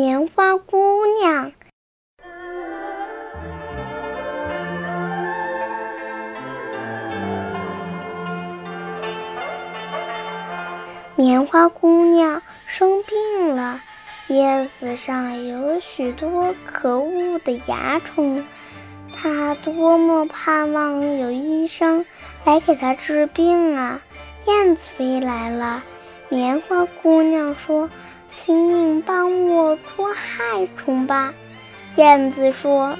棉花姑娘。棉花姑娘生病了，叶子上有许多可恶的蚜虫，她多么盼望有医生来给她治病啊！燕子飞来了，棉花姑娘说：“请你帮我捉害虫吧。”燕子说：“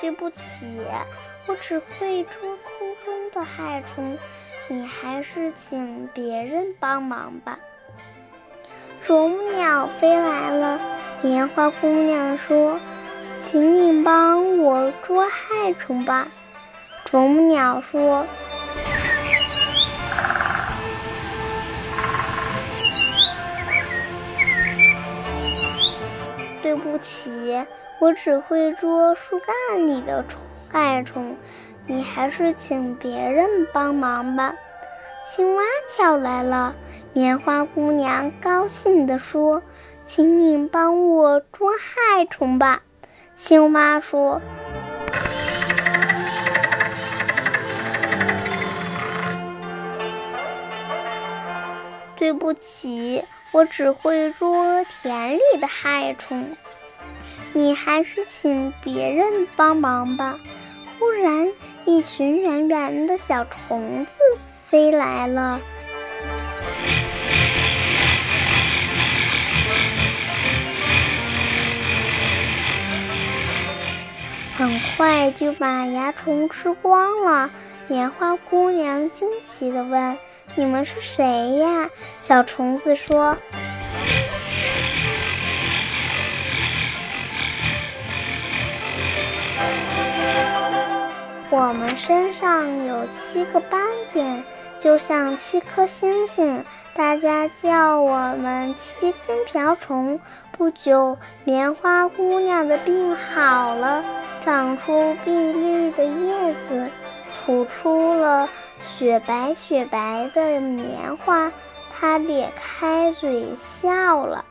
对不起。”我只会捉空中的害虫，你还是请别人帮忙吧。啄木鸟飞来了，棉花姑娘说：“请你帮我捉害虫吧。”啄木鸟说：“不起，我只会捉树干里的。”害虫，你还是请别人帮忙吧。青蛙跳来了，棉花姑娘高兴地说：“请你帮我捉害虫吧。”青蛙说：“对不起，我只会捉田里的害虫，你还是请别人帮忙吧。”忽然，一群圆圆的小虫子飞来了，很快就把蚜虫吃光了。棉花姑娘惊奇地问：“你们是谁呀？”小虫子说。我们身上有七个斑点，就像七颗星星，大家叫我们七金瓢虫。不久，棉花姑娘的病好了，长出碧绿的叶子，吐出了雪白雪白的棉花。她咧开嘴笑了。